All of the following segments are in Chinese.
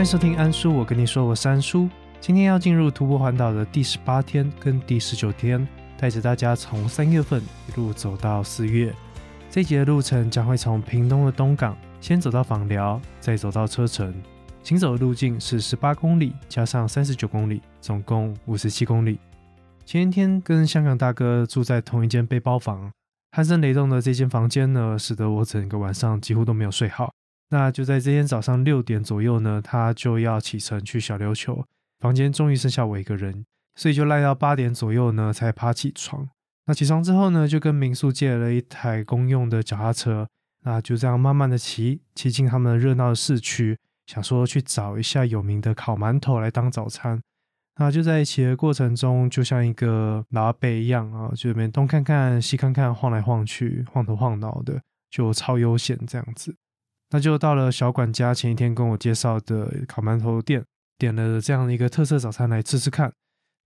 欢迎收听安叔，我跟你说，我是安叔。今天要进入徒步环岛的第十八天跟第十九天，带着大家从三月份一路走到四月。这一节的路程将会从屏东的东港先走到访寮，再走到车城。行走的路径是十八公里加上三十九公里，总共五十七公里。前一天跟香港大哥住在同一间背包房，鼾声雷动的这间房间呢，使得我整个晚上几乎都没有睡好。那就在这天早上六点左右呢，他就要启程去小琉球，房间终于剩下我一个人，所以就赖到八点左右呢才爬起床。那起床之后呢，就跟民宿借了一台公用的脚踏车，那就这样慢慢的骑，骑进他们热闹的市区，想说去找一下有名的烤馒头来当早餐。那就在骑的过程中，就像一个老阿伯一样啊，就边东看看西看看，晃来晃去，晃头晃脑的，就超悠闲这样子。那就到了小管家前一天跟我介绍的烤馒头店，点了这样的一个特色早餐来吃吃看。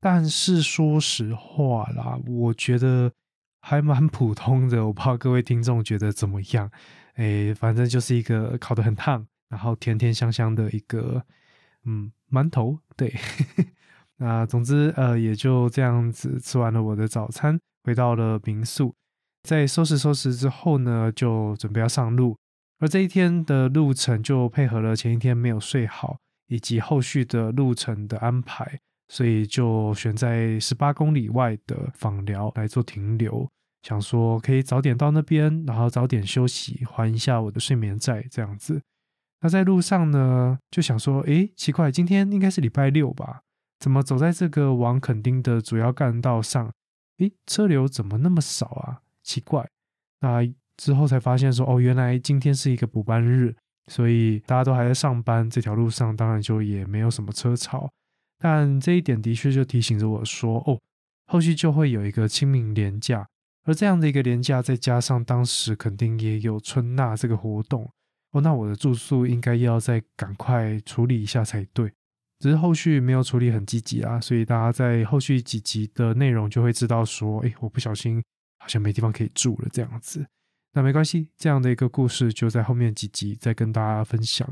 但是说实话啦，我觉得还蛮普通的，我不知道各位听众觉得怎么样？哎，反正就是一个烤得很烫，然后甜甜香香的一个嗯馒头。对，那总之呃也就这样子吃完了我的早餐，回到了民宿，在收拾收拾之后呢，就准备要上路。而这一天的路程就配合了前一天没有睡好，以及后续的路程的安排，所以就选在十八公里外的访寮来做停留，想说可以早点到那边，然后早点休息，还一下我的睡眠债这样子。那在路上呢，就想说，诶，奇怪，今天应该是礼拜六吧？怎么走在这个往垦丁的主要干道上，诶，车流怎么那么少啊？奇怪，那。之后才发现说，哦，原来今天是一个补班日，所以大家都还在上班，这条路上当然就也没有什么车潮。但这一点的确就提醒着我说，哦，后续就会有一个清明廉假，而这样的一个廉假，再加上当时肯定也有春纳这个活动，哦，那我的住宿应该要再赶快处理一下才对。只是后续没有处理很积极啊，所以大家在后续几集的内容就会知道说，哎，我不小心好像没地方可以住了这样子。那没关系，这样的一个故事就在后面几集再跟大家分享。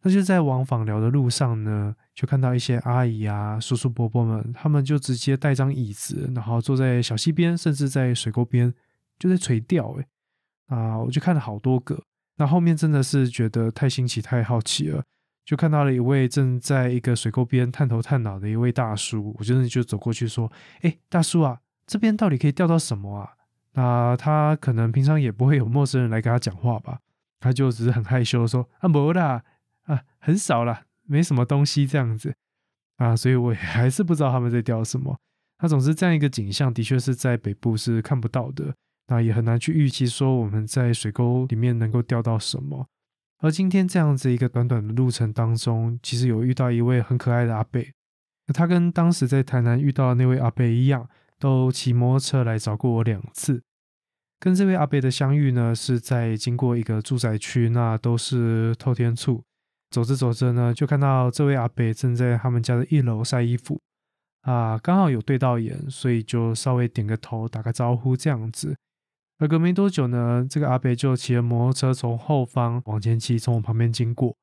那就在往访聊的路上呢，就看到一些阿姨啊、叔叔伯伯们，他们就直接带张椅子，然后坐在小溪边，甚至在水沟边，就在垂钓。哎，啊，我就看了好多个。那后面真的是觉得太新奇、太好奇了，就看到了一位正在一个水沟边探头探脑的一位大叔，我真的就走过去说：“哎，大叔啊，这边到底可以钓到什么啊？”那他可能平常也不会有陌生人来跟他讲话吧，他就只是很害羞说啊没啦啊很少啦，没什么东西这样子啊，所以我 还是不知道他们在钓什么。那总之这样一个景象的确是在北部是看不到的，那也很难去预期说我们在水沟里面能够钓到什么。而今天这样子一个短短的路程当中，其实有遇到一位很可爱的阿贝，他跟当时在台南遇到的那位阿贝一样，都骑摩托车来找过我两次。跟这位阿伯的相遇呢，是在经过一个住宅区，那都是透天处。走着走着呢，就看到这位阿伯正在他们家的一楼晒衣服，啊，刚好有对到眼，所以就稍微点个头，打个招呼这样子。而隔没多久呢，这个阿伯就骑着摩托车从后方往前骑，从我旁边经过，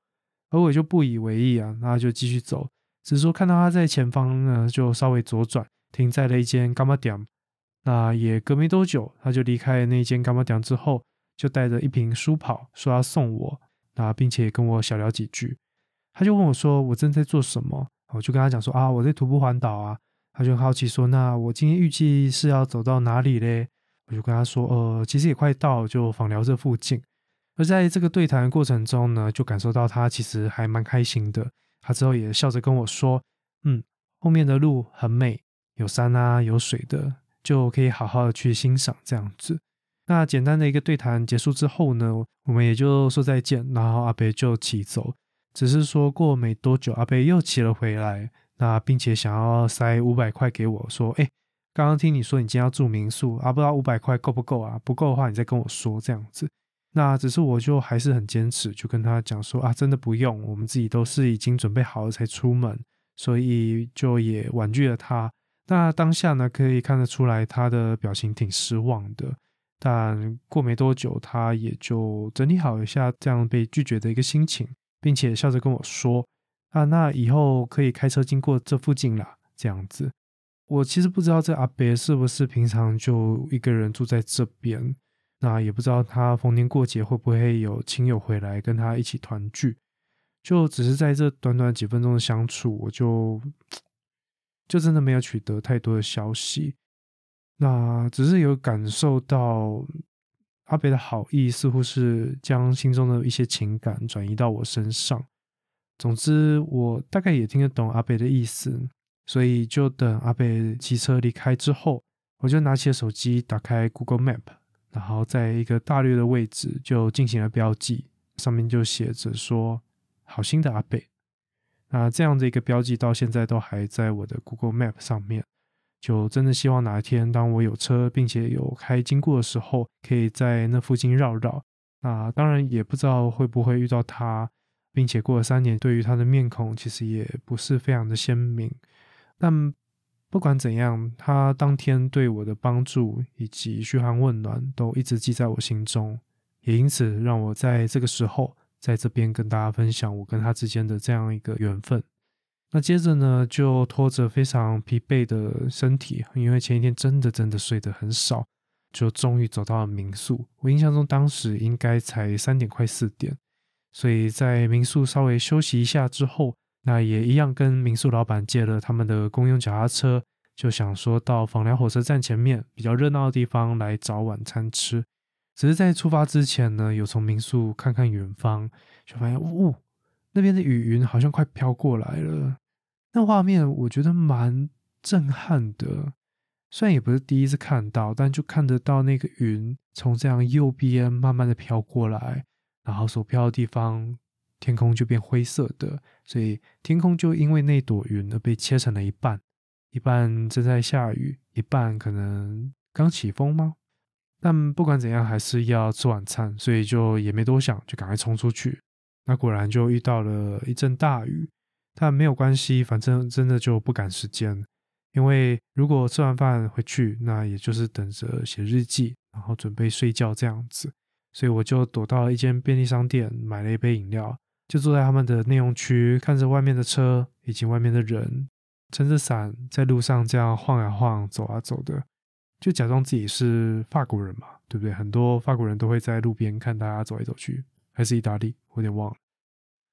而我就不以为意啊，那就继续走，只是说看到他在前方呢，就稍微左转，停在了一间干妈店。那也隔没多久，他就离开那间干妈店之后，就带着一瓶书跑说要送我，那并且跟我小聊几句。他就问我说我正在做什么，我就跟他讲说啊我在徒步环岛啊。他就好奇说那我今天预计是要走到哪里嘞？我就跟他说呃其实也快到，就访寮这附近。而在这个对谈过程中呢，就感受到他其实还蛮开心的。他之后也笑着跟我说，嗯，后面的路很美，有山啊有水的。就可以好好的去欣赏这样子。那简单的一个对谈结束之后呢，我们也就说再见，然后阿北就骑走。只是说过没多久，阿北又骑了回来，那并且想要塞五百块给我，说：“哎，刚刚听你说你今天要住民宿，啊，不知道五百块够不够啊？不够的话，你再跟我说这样子。”那只是我就还是很坚持，就跟他讲说：“啊，真的不用，我们自己都是已经准备好了才出门，所以就也婉拒了他。”那当下呢，可以看得出来他的表情挺失望的，但过没多久，他也就整理好一下这样被拒绝的一个心情，并且笑着跟我说：“啊，那以后可以开车经过这附近啦，这样子。我其实不知道这阿伯是不是平常就一个人住在这边，那也不知道他逢年过节会不会有亲友回来跟他一起团聚。就只是在这短短几分钟的相处，我就就真的没有取得太多的消息。那只是有感受到阿北的好意，似乎是将心中的一些情感转移到我身上。总之，我大概也听得懂阿北的意思，所以就等阿北骑车离开之后，我就拿起了手机，打开 Google Map，然后在一个大略的位置就进行了标记，上面就写着说。好心的阿北，那这样的一个标记到现在都还在我的 Google Map 上面，就真的希望哪一天当我有车并且有开经过的时候，可以在那附近绕绕。那当然也不知道会不会遇到他，并且过了三年，对于他的面孔其实也不是非常的鲜明。但不管怎样，他当天对我的帮助以及嘘寒问暖都一直记在我心中，也因此让我在这个时候。在这边跟大家分享我跟他之间的这样一个缘分。那接着呢，就拖着非常疲惫的身体，因为前一天真的真的睡得很少，就终于走到了民宿。我印象中当时应该才三点快四点，所以在民宿稍微休息一下之后，那也一样跟民宿老板借了他们的公用脚踏车，就想说到访寮火车站前面比较热闹的地方来找晚餐吃。只是在出发之前呢，有从民宿看看远方，就发现呜，那边的雨云好像快飘过来了。那画面我觉得蛮震撼的，虽然也不是第一次看到，但就看得到那个云从这样右边慢慢的飘过来，然后所飘的地方天空就变灰色的，所以天空就因为那朵云而被切成了一半，一半正在下雨，一半可能刚起风吗？但不管怎样，还是要吃晚餐，所以就也没多想，就赶快冲出去。那果然就遇到了一阵大雨，但没有关系，反正真的就不赶时间。因为如果吃完饭回去，那也就是等着写日记，然后准备睡觉这样子。所以我就躲到了一间便利商店，买了一杯饮料，就坐在他们的内容区，看着外面的车以及外面的人，撑着伞在路上这样晃呀晃，走啊走的。就假装自己是法国人嘛，对不对？很多法国人都会在路边看大家走来走去，还是意大利，我有点忘了。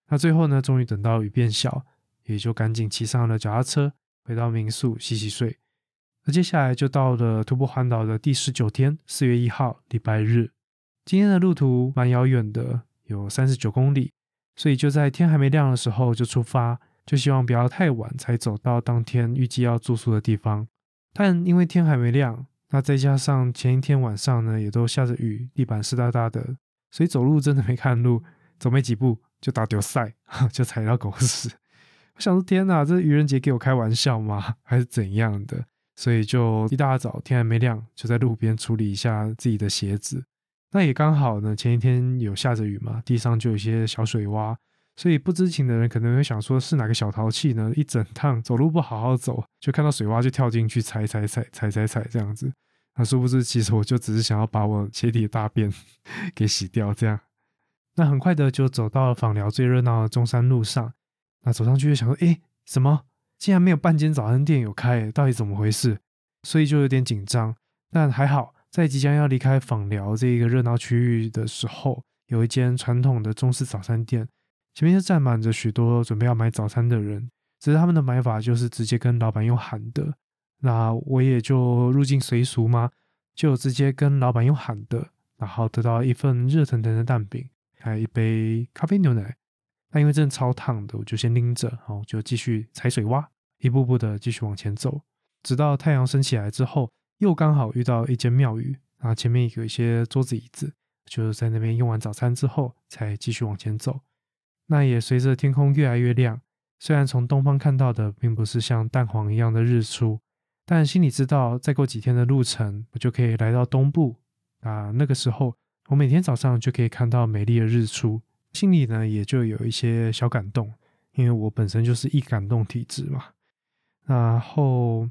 那最后呢，终于等到雨变小，也就赶紧骑上了脚踏车，回到民宿洗洗睡。那接下来就到了徒步环岛的第十九天，四月一号，礼拜日。今天的路途蛮遥远的，有三十九公里，所以就在天还没亮的时候就出发，就希望不要太晚才走到当天预计要住宿的地方。但因为天还没亮。那再加上前一天晚上呢，也都下着雨，地板湿哒哒的，所以走路真的没看路，走没几步就打丢塞，就踩到狗屎。我想说，天哪，这愚人节给我开玩笑吗？还是怎样的？所以就一大早天还没亮，就在路边处理一下自己的鞋子。那也刚好呢，前一天有下着雨嘛，地上就有一些小水洼。所以不知情的人可能会想说，是哪个小淘气呢？一整趟走路不好好走，就看到水洼就跳进去踩踩踩踩踩踩这样子。那殊不知，其实我就只是想要把我鞋底的大便 给洗掉，这样。那很快的就走到了访寮最热闹的中山路上。那走上去就想说，哎，什么？竟然没有半间早餐店有开，到底怎么回事？所以就有点紧张。但还好，在即将要离开访寮这一个热闹区域的时候，有一间传统的中式早餐店。前面就站满着许多准备要买早餐的人，只是他们的买法就是直接跟老板用喊的。那我也就入境随俗嘛，就直接跟老板用喊的，然后得到一份热腾腾的蛋饼，还有一杯咖啡牛奶。那因为真的超烫的，我就先拎着，然后就继续踩水洼，一步步的继续往前走，直到太阳升起来之后，又刚好遇到一间庙宇，然后前面有一些桌子椅子，就是在那边用完早餐之后，才继续往前走。那也随着天空越来越亮，虽然从东方看到的并不是像蛋黄一样的日出，但心里知道再过几天的路程，我就可以来到东部。啊，那个时候我每天早上就可以看到美丽的日出，心里呢也就有一些小感动，因为我本身就是易感动体质嘛。然后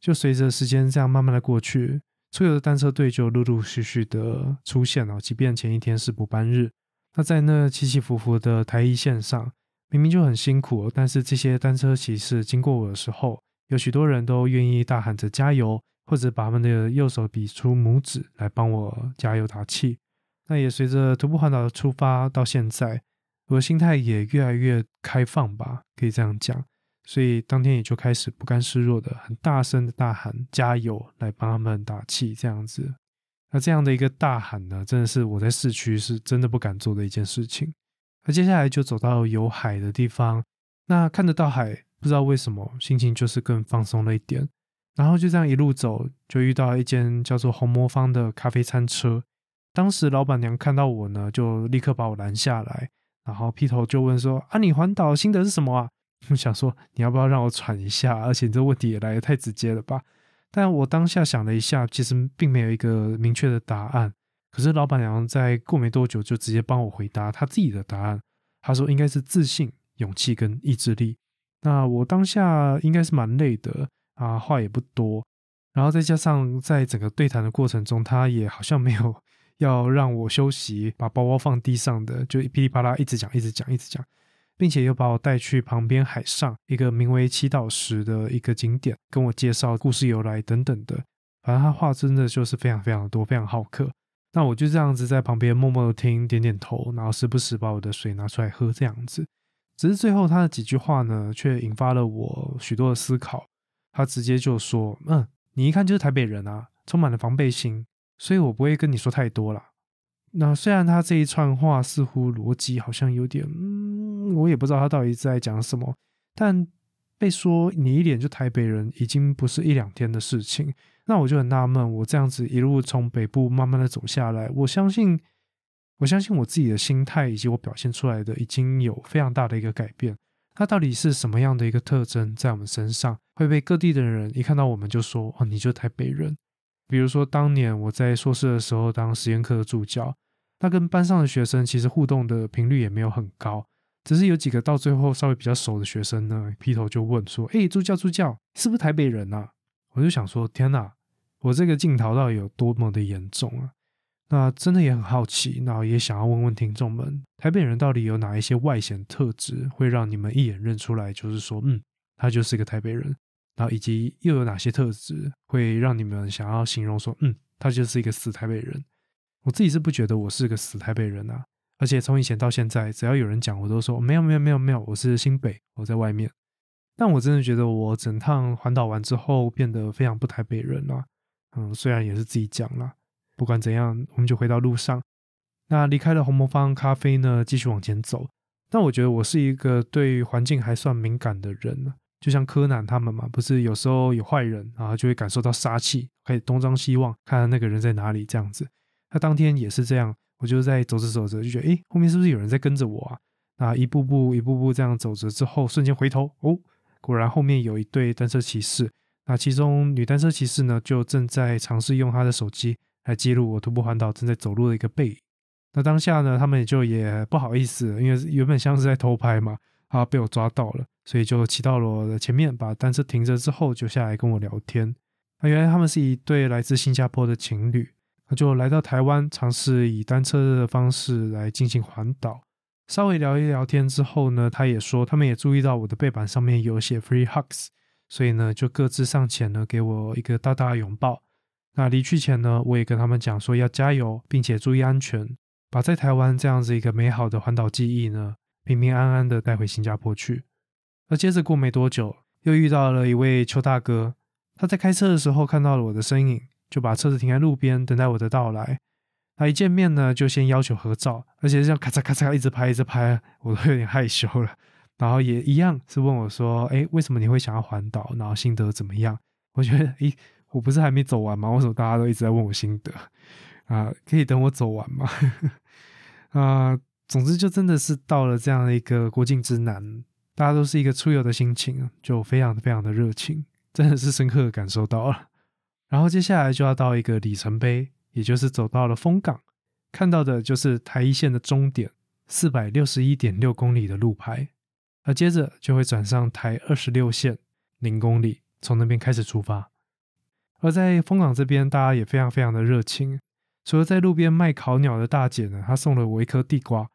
就随着时间这样慢慢的过去，出游的单车队就陆陆续续的出现了，即便前一天是补班日。那在那起起伏伏的台一线上，明明就很辛苦，但是这些单车骑士经过我的时候，有许多人都愿意大喊着加油，或者把他们的右手比出拇指来帮我加油打气。那也随着徒步环岛的出发到现在，我的心态也越来越开放吧，可以这样讲。所以当天也就开始不甘示弱的，很大声的大喊加油，来帮他们打气，这样子。那这样的一个大喊呢，真的是我在市区是真的不敢做的一件事情。那接下来就走到有海的地方，那看得到海，不知道为什么心情就是更放松了一点。然后就这样一路走，就遇到一间叫做红魔方的咖啡餐车。当时老板娘看到我呢，就立刻把我拦下来，然后劈头就问说：“啊，你环岛心得是什么啊？” 我想说，你要不要让我喘一下？而且你这问题也来的太直接了吧？但我当下想了一下，其实并没有一个明确的答案。可是老板娘在过没多久就直接帮我回答她自己的答案。她说应该是自信、勇气跟意志力。那我当下应该是蛮累的啊，话也不多。然后再加上在整个对谈的过程中，他也好像没有要让我休息，把包包放地上的，就噼里啪啦一直讲、一直讲、一直讲。并且又把我带去旁边海上一个名为祈祷石的一个景点，跟我介绍故事由来等等的。反正他话真的就是非常非常多，非常好客。那我就这样子在旁边默默的听，点点头，然后时不时把我的水拿出来喝，这样子。只是最后他的几句话呢，却引发了我许多的思考。他直接就说：“嗯，你一看就是台北人啊，充满了防备心，所以我不会跟你说太多了。”那虽然他这一串话似乎逻辑好像有点，嗯，我也不知道他到底在讲什么。但被说你一脸就台北人，已经不是一两天的事情。那我就很纳闷，我这样子一路从北部慢慢的走下来，我相信，我相信我自己的心态以及我表现出来的已经有非常大的一个改变。那到底是什么样的一个特征在我们身上会被各地的人一看到我们就说哦，你就台北人？比如说当年我在硕士的时候当实验课的助教。那跟班上的学生其实互动的频率也没有很高，只是有几个到最后稍微比较熟的学生呢，劈头就问说：“哎，助教助教，是不是台北人啊？”我就想说：“天哪，我这个镜头到底有多么的严重啊？”那真的也很好奇，那也想要问问听众们，台北人到底有哪一些外显特质会让你们一眼认出来，就是说，嗯，他就是个台北人。然后以及又有哪些特质会让你们想要形容说，嗯，他就是一个死台北人。我自己是不觉得我是个死台北人啊，而且从以前到现在，只要有人讲，我都说没有没有没有没有，我是新北，我在外面。但我真的觉得我整趟环岛完之后变得非常不台北人了。嗯，虽然也是自己讲了，不管怎样，我们就回到路上。那离开了红魔方咖啡呢，继续往前走。但我觉得我是一个对环境还算敏感的人就像柯南他们嘛，不是有时候有坏人啊，就会感受到杀气，可以东张西望，看看那个人在哪里这样子。他当天也是这样，我就在走着走着就觉得，哎，后面是不是有人在跟着我啊？那一步步、一步步这样走着之后，瞬间回头，哦，果然后面有一对单车骑士。那其中女单车骑士呢，就正在尝试用她的手机来记录我徒步环岛正在走路的一个背影。那当下呢，他们也就也不好意思，因为原本像是在偷拍嘛，啊，被我抓到了，所以就骑到了我的前面，把单车停着之后，就下来跟我聊天。那原来他们是一对来自新加坡的情侣。那就来到台湾，尝试以单车的方式来进行环岛。稍微聊一聊天之后呢，他也说他们也注意到我的背板上面有写 “free hugs”，所以呢就各自上前呢给我一个大大的拥抱。那离去前呢，我也跟他们讲说要加油，并且注意安全，把在台湾这样子一个美好的环岛记忆呢平平安安的带回新加坡去。而接着过没多久，又遇到了一位邱大哥，他在开车的时候看到了我的身影。就把车子停在路边，等待我的到来。他一见面呢，就先要求合照，而且这样咔嚓咔嚓一直拍，一直拍，我都有点害羞了。然后也一样是问我说：“哎，为什么你会想要环岛？然后心得怎么样？”我觉得，哎，我不是还没走完吗？为什么大家都一直在问我心得？啊，可以等我走完吗？啊，总之就真的是到了这样的一个国境之南，大家都是一个出游的心情，就非常非常的热情，真的是深刻的感受到了。然后接下来就要到一个里程碑，也就是走到了丰港，看到的就是台一线的终点，四百六十一点六公里的路牌，而接着就会转上台二十六线零公里，从那边开始出发。而在丰港这边，大家也非常非常的热情，除了在路边卖烤鸟的大姐呢，她送了我一颗地瓜，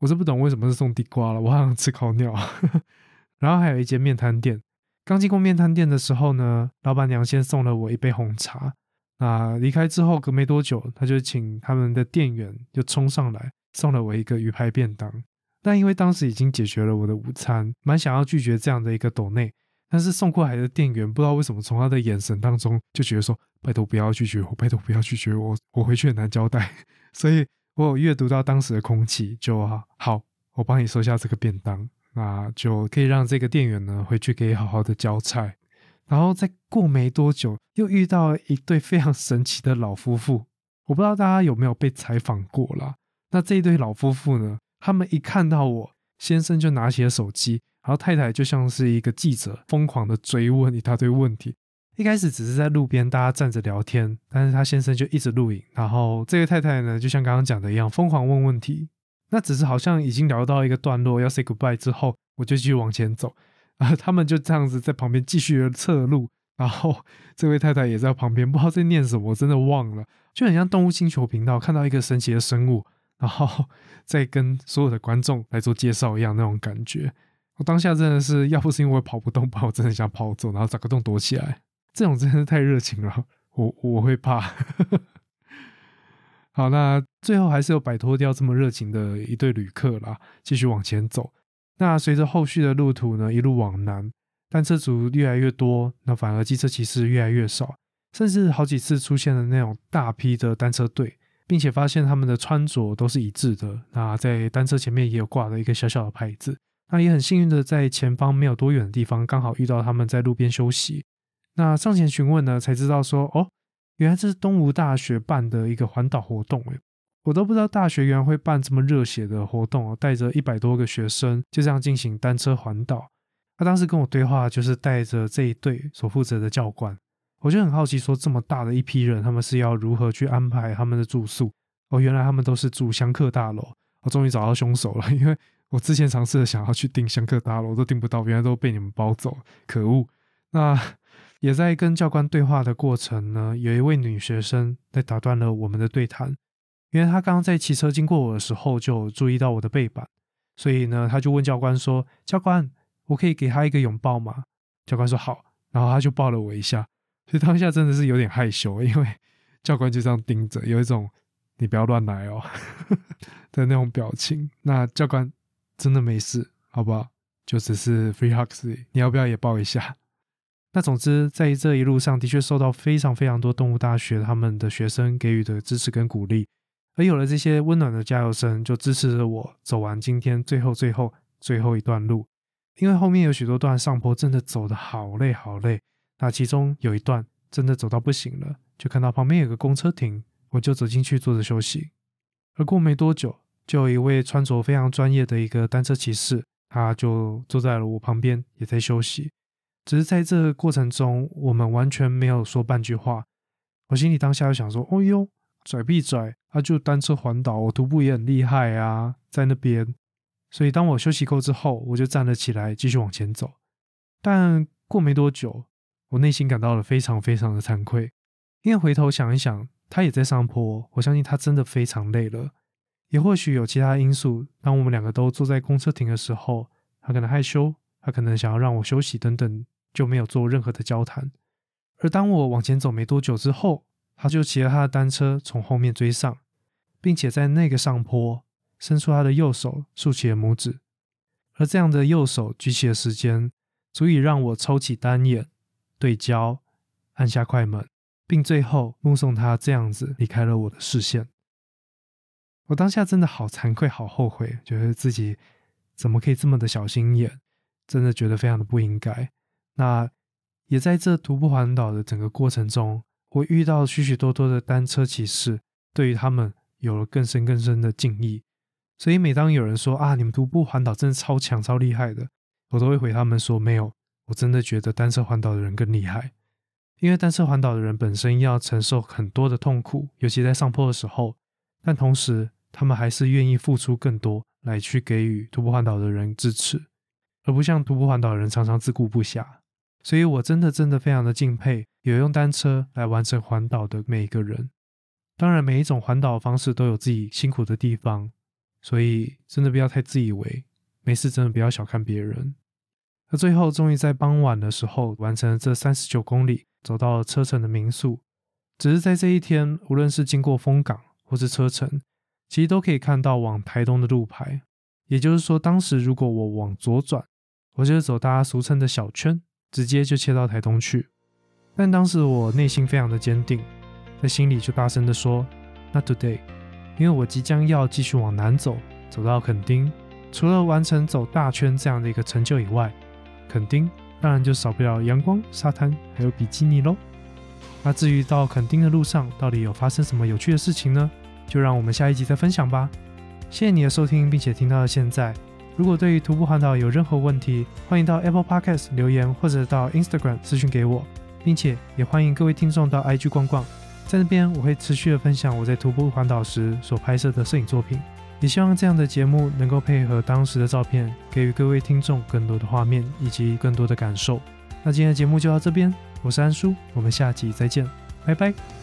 我是不懂为什么是送地瓜了，我好想吃烤鸟。然后还有一间面摊店，刚经过面摊店的时候呢，老板娘先送了我一杯红茶。那离开之后，隔没多久，他就请他们的店员就冲上来送了我一个鱼排便当。但因为当时已经解决了我的午餐，蛮想要拒绝这样的一个斗内，但是送过来的店员不知道为什么从他的眼神当中就觉得说：“拜托不要拒绝我，拜托不要拒绝我，我回去很难交代。”所以，我有阅读到当时的空气，就好，我帮你收下这个便当，那就可以让这个店员呢回去可以好好的交差。然后再过没多久，又遇到一对非常神奇的老夫妇。我不知道大家有没有被采访过啦。那这一对老夫妇呢，他们一看到我，先生就拿起了手机，然后太太就像是一个记者，疯狂的追问一大堆问题。一开始只是在路边大家站着聊天，但是他先生就一直录影。然后这位太太呢，就像刚刚讲的一样，疯狂问问题。那只是好像已经聊到一个段落，要 say goodbye 之后，我就继续往前走。啊，他们就这样子在旁边继续的侧录，然后这位太太也在旁边，不知道在念什么，我真的忘了，就很像动物星球频道看到一个神奇的生物，然后 再跟所有的观众来做介绍一样那种感觉。我当下真的是，要不是因为跑不动，把我真的想跑走，然后找个洞躲起来，这种真的太热情了，我我会怕。好，那最后还是有摆脱掉这么热情的一对旅客啦，继续往前走。那随着后续的路途呢，一路往南，单车族越来越多，那反而机车骑士越来越少，甚至好几次出现了那种大批的单车队，并且发现他们的穿着都是一致的。那在单车前面也有挂了一个小小的牌子。那也很幸运的在前方没有多远的地方，刚好遇到他们在路边休息。那上前询问呢，才知道说，哦，原来这是东吴大学办的一个环岛活动，诶我都不知道大学原来会办这么热血的活动哦，带着一百多个学生就这样进行单车环岛。他当时跟我对话，就是带着这一队所负责的教官，我就很好奇，说这么大的一批人，他们是要如何去安排他们的住宿？哦，原来他们都是住香客大楼。我终于找到凶手了，因为我之前尝试的想要去订香客大楼都订不到，原来都被你们包走，可恶！那也在跟教官对话的过程呢，有一位女学生在打断了我们的对谈。因为她刚刚在骑车经过我的时候，就注意到我的背板，所以呢，她就问教官说：“教官，我可以给她一个拥抱吗？”教官说：“好。”然后他就抱了我一下，所以当下真的是有点害羞，因为 教官就这样盯着，有一种“你不要乱来哦 ”的那种表情。那教官真的没事，好不好？就只是 free hugs，你要不要也抱一下？那总之，在这一路上的确受到非常非常多动物大学他们的学生给予的支持跟鼓励。而有了这些温暖的加油声，就支持着我走完今天最后、最后、最后一段路。因为后面有许多段上坡，真的走得好累、好累。那其中有一段真的走到不行了，就看到旁边有个公车停，我就走进去坐着休息。而过没多久，就有一位穿着非常专业的一个单车骑士，他就坐在了我旁边，也在休息。只是在这过程中，我们完全没有说半句话。我心里当下就想说：“哦哟。”拽必拽，他就单车环岛，我徒步也很厉害啊，在那边。所以当我休息够之后，我就站了起来，继续往前走。但过没多久，我内心感到了非常非常的惭愧，因为回头想一想，他也在上坡，我相信他真的非常累了。也或许有其他因素，当我们两个都坐在公车亭的时候，他可能害羞，他可能想要让我休息等等，就没有做任何的交谈。而当我往前走没多久之后，他就骑着他的单车从后面追上，并且在那个上坡伸出他的右手，竖起了拇指。而这样的右手举起的时间，足以让我抽起单眼，对焦，按下快门，并最后目送他这样子离开了我的视线。我当下真的好惭愧，好后悔，觉得自己怎么可以这么的小心眼，真的觉得非常的不应该。那也在这徒步环岛的整个过程中。我遇到许许多多的单车骑士，对于他们有了更深更深的敬意。所以每当有人说啊，你们徒步环岛真的超强超厉害的，我都会回他们说没有，我真的觉得单车环岛的人更厉害。因为单车环岛的人本身要承受很多的痛苦，尤其在上坡的时候，但同时他们还是愿意付出更多来去给予徒步环岛的人支持，而不像徒步环岛的人常常自顾不暇。所以，我真的真的非常的敬佩有用单车来完成环岛的每一个人。当然，每一种环岛方式都有自己辛苦的地方，所以真的不要太自以为，没事真的不要小看别人。那最后终于在傍晚的时候完成了这三十九公里，走到了车城的民宿。只是在这一天，无论是经过风港或是车城，其实都可以看到往台东的路牌。也就是说，当时如果我往左转，我就是走大家俗称的小圈，直接就切到台东去。但当时我内心非常的坚定，在心里就大声的说：“Not today！” 因为我即将要继续往南走，走到垦丁。除了完成走大圈这样的一个成就以外，垦丁当然就少不了阳光、沙滩，还有比基尼喽。那至于到垦丁的路上到底有发生什么有趣的事情呢？就让我们下一集再分享吧。谢谢你的收听，并且听到了现在。如果对于徒步环岛有任何问题，欢迎到 Apple Podcast 留言，或者到 Instagram 私讯给我，并且也欢迎各位听众到 IG 逛逛，在那边我会持续的分享我在徒步环岛时所拍摄的摄影作品。也希望这样的节目能够配合当时的照片，给予各位听众更多的画面以及更多的感受。那今天的节目就到这边，我是安叔，我们下集再见，拜拜。